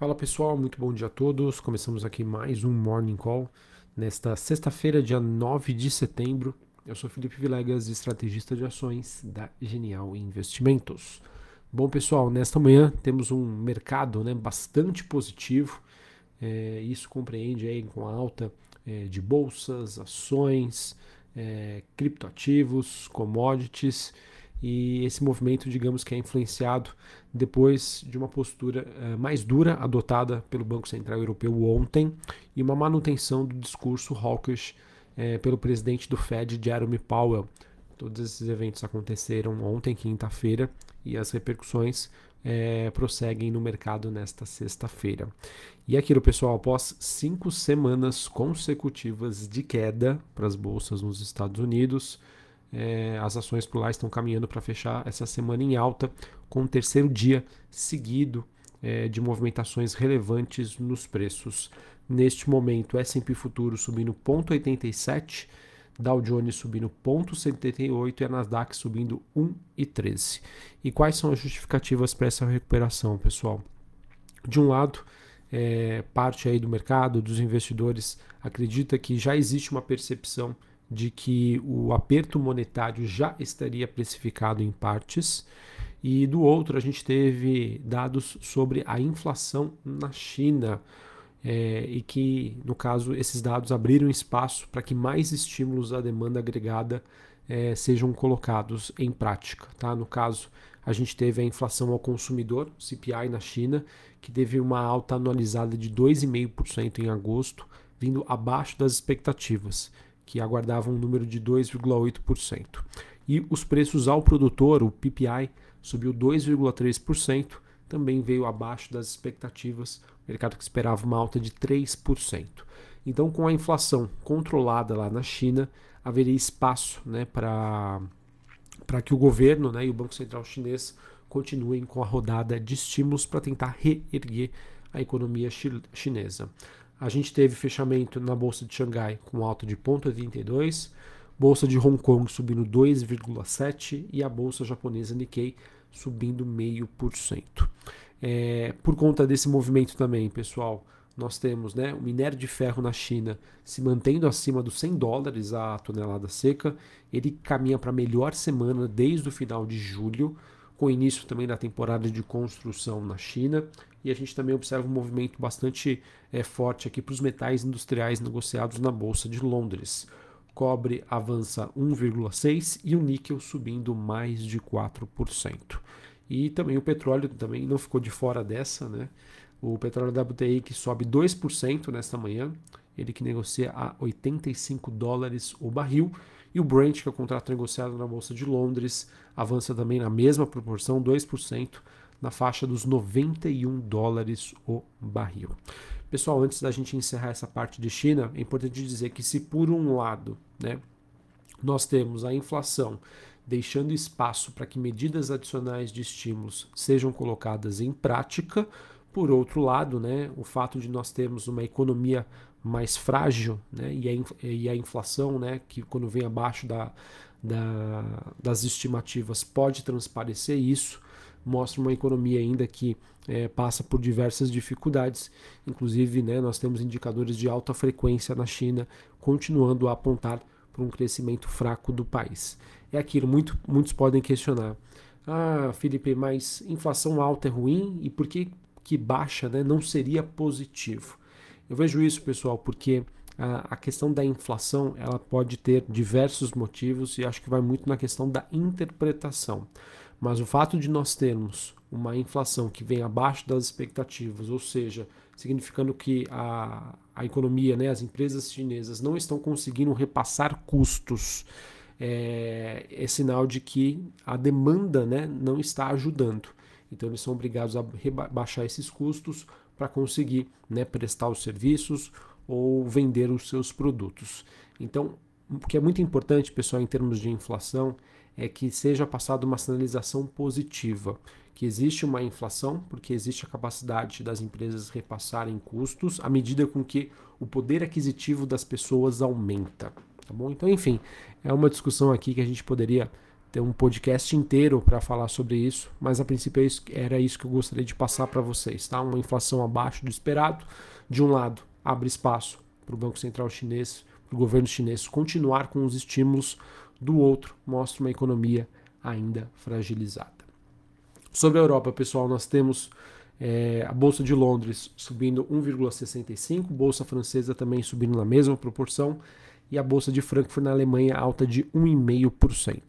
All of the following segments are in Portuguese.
Fala pessoal, muito bom dia a todos. Começamos aqui mais um Morning Call nesta sexta-feira, dia 9 de setembro. Eu sou Felipe Vilegas, estrategista de ações da Genial Investimentos. Bom pessoal, nesta manhã temos um mercado né, bastante positivo. É, isso compreende aí com a alta é, de bolsas, ações, é, criptoativos, commodities e esse movimento, digamos que é influenciado depois de uma postura uh, mais dura adotada pelo Banco Central Europeu ontem e uma manutenção do discurso hawkish uh, pelo presidente do Fed, Jeremy Powell. Todos esses eventos aconteceram ontem, quinta-feira, e as repercussões uh, prosseguem no mercado nesta sexta-feira. E aquilo, pessoal, após cinco semanas consecutivas de queda para as bolsas nos Estados Unidos, é, as ações por lá estão caminhando para fechar essa semana em alta, com o terceiro dia seguido é, de movimentações relevantes nos preços. Neste momento, S&P Futuro subindo 0,87, Dow Jones subindo 0,78 e a Nasdaq subindo 1,13. E quais são as justificativas para essa recuperação, pessoal? De um lado, é, parte aí do mercado, dos investidores, acredita que já existe uma percepção de que o aperto monetário já estaria precificado em partes, e do outro a gente teve dados sobre a inflação na China. É, e que, no caso, esses dados abriram espaço para que mais estímulos à demanda agregada é, sejam colocados em prática. Tá? No caso, a gente teve a inflação ao consumidor, CPI na China, que teve uma alta anualizada de 2,5% em agosto, vindo abaixo das expectativas que aguardavam um número de 2,8%. E os preços ao produtor, o PPI, subiu 2,3%, também veio abaixo das expectativas, o mercado que esperava uma alta de 3%. Então, com a inflação controlada lá na China, haveria espaço né, para que o governo né, e o Banco Central chinês continuem com a rodada de estímulos para tentar reerguer a economia chinesa. A gente teve fechamento na bolsa de Xangai com alta de 0,82, bolsa de Hong Kong subindo 2,7 e a bolsa japonesa Nikkei subindo 0,5%. É, por conta desse movimento também, pessoal, nós temos né, o minério de ferro na China se mantendo acima dos 100 dólares a tonelada seca. Ele caminha para a melhor semana desde o final de julho, com o início também da temporada de construção na China e a gente também observa um movimento bastante é, forte aqui para os metais industriais negociados na Bolsa de Londres. Cobre avança 1,6% e o níquel subindo mais de 4%. E também o petróleo também não ficou de fora dessa, né? O petróleo WTI que sobe 2% nesta manhã, ele que negocia a 85 dólares o barril. E o Brent, que é o contrato negociado na Bolsa de Londres, avança também na mesma proporção, 2%, na faixa dos 91 dólares o barril. Pessoal, antes da gente encerrar essa parte de China, é importante dizer que se por um lado, né, nós temos a inflação deixando espaço para que medidas adicionais de estímulos sejam colocadas em prática, por outro lado, né, o fato de nós termos uma economia mais frágil né, e, a, e a inflação, né, que quando vem abaixo da, da, das estimativas, pode transparecer isso mostra uma economia ainda que é, passa por diversas dificuldades. Inclusive, né, nós temos indicadores de alta frequência na China continuando a apontar para um crescimento fraco do país. É aquilo, muito, muitos podem questionar. Ah, Felipe, mas inflação alta é ruim e por que, que baixa né, não seria positivo? Eu vejo isso, pessoal, porque a, questão da inflação ela pode ter diversos motivos e acho que vai muito na questão da interpretação. Mas o fato de nós termos uma inflação que vem abaixo das expectativas, ou seja, significando que a, a economia, né, as empresas chinesas não estão conseguindo repassar custos, é, é sinal de que a demanda né, não está ajudando. Então eles são obrigados a rebaixar esses custos para conseguir né, prestar os serviços ou vender os seus produtos. Então, o que é muito importante, pessoal, em termos de inflação, é que seja passada uma sinalização positiva, que existe uma inflação, porque existe a capacidade das empresas repassarem custos à medida com que o poder aquisitivo das pessoas aumenta. Tá bom? Então, enfim, é uma discussão aqui que a gente poderia ter um podcast inteiro para falar sobre isso, mas a princípio é era isso que eu gostaria de passar para vocês, tá? Uma inflação abaixo do esperado, de um lado, abre espaço para o Banco Central chinês, para o governo chinês continuar com os estímulos, do outro, mostra uma economia ainda fragilizada. Sobre a Europa, pessoal, nós temos é, a Bolsa de Londres subindo 1,65%, Bolsa Francesa também subindo na mesma proporção, e a Bolsa de Frankfurt na Alemanha alta de 1,5%.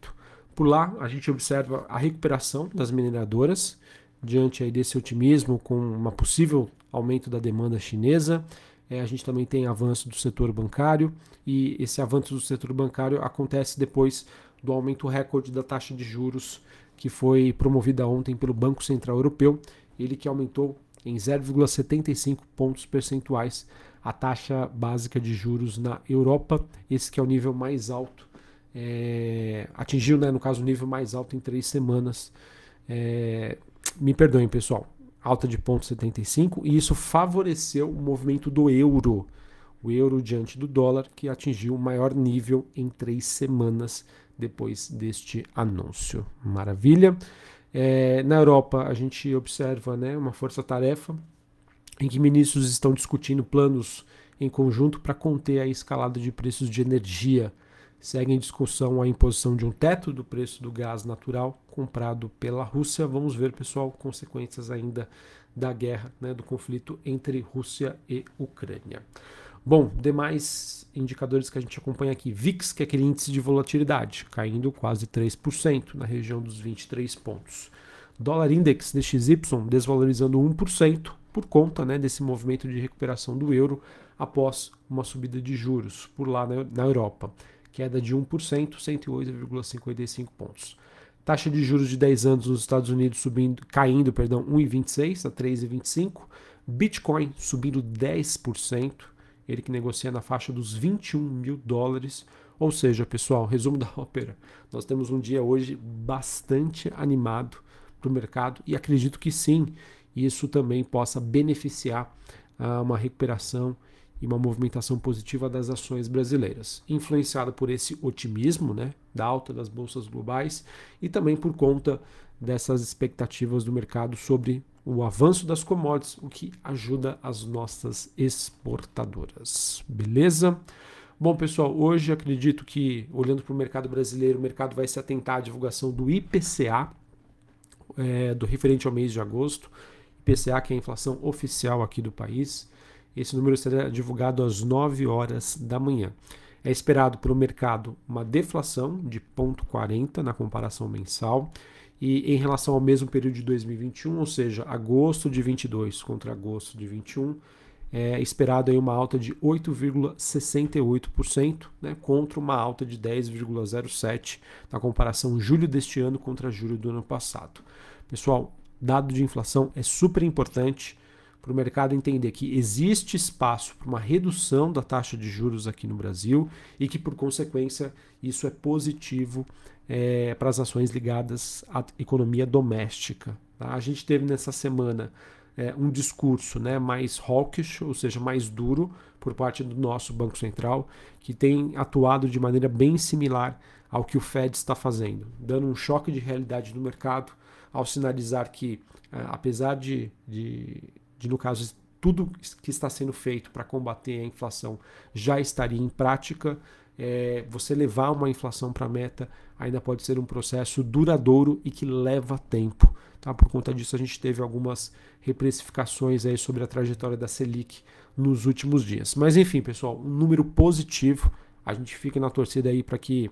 Por lá, a gente observa a recuperação das mineradoras, diante aí desse otimismo com uma possível aumento da demanda chinesa. É, a gente também tem avanço do setor bancário, e esse avanço do setor bancário acontece depois do aumento recorde da taxa de juros que foi promovida ontem pelo Banco Central Europeu, ele que aumentou em 0,75 pontos percentuais a taxa básica de juros na Europa, esse que é o nível mais alto, é, atingiu, né, no caso, o nível mais alto em três semanas. É, me perdoem, pessoal, alta de 0,75, e isso favoreceu o movimento do euro, o euro diante do dólar, que atingiu o maior nível em três semanas depois deste anúncio. Maravilha. É, na Europa, a gente observa né, uma força-tarefa em que ministros estão discutindo planos em conjunto para conter a escalada de preços de energia. Segue em discussão a imposição de um teto do preço do gás natural comprado pela Rússia. Vamos ver, pessoal, consequências ainda da guerra, né, do conflito entre Rússia e Ucrânia. Bom, demais indicadores que a gente acompanha aqui. VIX, que é aquele índice de volatilidade, caindo quase 3% na região dos 23 pontos. Dólar Index DXY desvalorizando 1% por conta né, desse movimento de recuperação do euro após uma subida de juros por lá na, na Europa. Queda de 1%, 108,55 pontos. Taxa de juros de 10 anos nos Estados Unidos subindo, caindo, perdão, 1,26 a 3,25. Bitcoin subindo 10%, ele que negocia na faixa dos 21 mil dólares. Ou seja, pessoal, resumo da ópera. Nós temos um dia hoje bastante animado para o mercado e acredito que sim, isso também possa beneficiar uh, uma recuperação e uma movimentação positiva das ações brasileiras, influenciada por esse otimismo né, da alta das bolsas globais e também por conta dessas expectativas do mercado sobre o avanço das commodities, o que ajuda as nossas exportadoras. Beleza? Bom, pessoal, hoje acredito que, olhando para o mercado brasileiro, o mercado vai se atentar à divulgação do IPCA, é, do referente ao mês de agosto. IPCA, que é a inflação oficial aqui do país. Esse número será divulgado às 9 horas da manhã. É esperado pelo mercado uma deflação de 0,40 na comparação mensal e em relação ao mesmo período de 2021, ou seja, agosto de 22 contra agosto de 21, é esperado aí uma alta de 8,68%, né, contra uma alta de 10,07% na comparação julho deste ano contra julho do ano passado. Pessoal, dado de inflação é super importante para o mercado entender que existe espaço para uma redução da taxa de juros aqui no Brasil e que, por consequência, isso é positivo é, para as ações ligadas à economia doméstica. Tá? A gente teve nessa semana é, um discurso né, mais hawkish, ou seja, mais duro, por parte do nosso Banco Central, que tem atuado de maneira bem similar ao que o Fed está fazendo, dando um choque de realidade no mercado, ao sinalizar que, é, apesar de, de, de, no caso, tudo que está sendo feito para combater a inflação já estaria em prática, é, você levar uma inflação para a meta ainda pode ser um processo duradouro e que leva tempo. Tá? Por conta disso, a gente teve algumas reprecificações aí sobre a trajetória da Selic nos últimos dias. Mas enfim, pessoal, um número positivo. A gente fica na torcida aí para que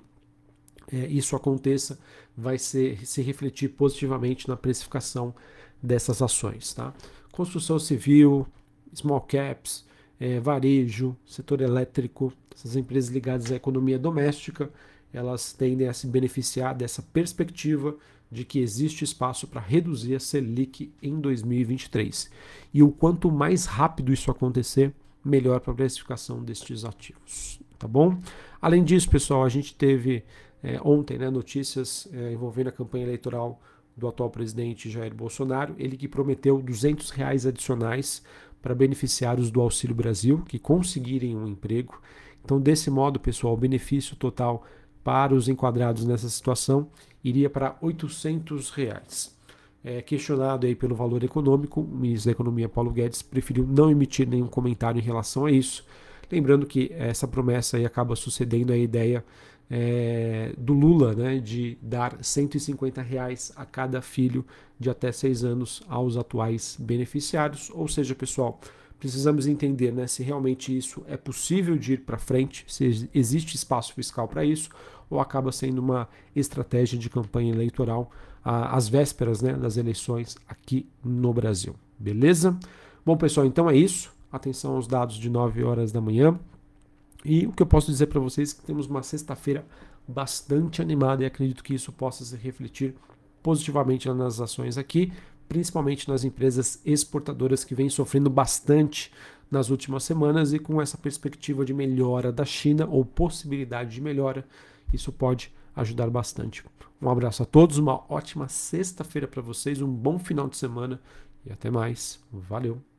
é, isso aconteça, vai ser, se refletir positivamente na precificação dessas ações. Tá? Construção civil, small caps, é, varejo, setor elétrico, essas empresas ligadas à economia doméstica, elas tendem a se beneficiar dessa perspectiva de que existe espaço para reduzir a Selic em 2023. E o quanto mais rápido isso acontecer, melhor para a precificação destes ativos. Tá bom? Além disso, pessoal, a gente teve é, ontem né, notícias é, envolvendo a campanha eleitoral do atual presidente Jair Bolsonaro, ele que prometeu 200 reais adicionais para beneficiários do Auxílio Brasil que conseguirem um emprego. Então, desse modo, pessoal, o benefício total para os enquadrados nessa situação iria para 800 reais. É, questionado aí pelo valor econômico, o ministro da Economia Paulo Guedes preferiu não emitir nenhum comentário em relação a isso. Lembrando que essa promessa aí acaba sucedendo a ideia é, do Lula né, de dar 150 reais a cada filho de até seis anos aos atuais beneficiários. Ou seja, pessoal, precisamos entender né, se realmente isso é possível de ir para frente, se existe espaço fiscal para isso, ou acaba sendo uma estratégia de campanha eleitoral às vésperas né, das eleições aqui no Brasil. Beleza? Bom, pessoal, então é isso. Atenção aos dados de 9 horas da manhã. E o que eu posso dizer para vocês é que temos uma sexta-feira bastante animada e acredito que isso possa se refletir positivamente nas ações aqui, principalmente nas empresas exportadoras que vêm sofrendo bastante nas últimas semanas e com essa perspectiva de melhora da China ou possibilidade de melhora, isso pode ajudar bastante. Um abraço a todos, uma ótima sexta-feira para vocês, um bom final de semana e até mais. Valeu!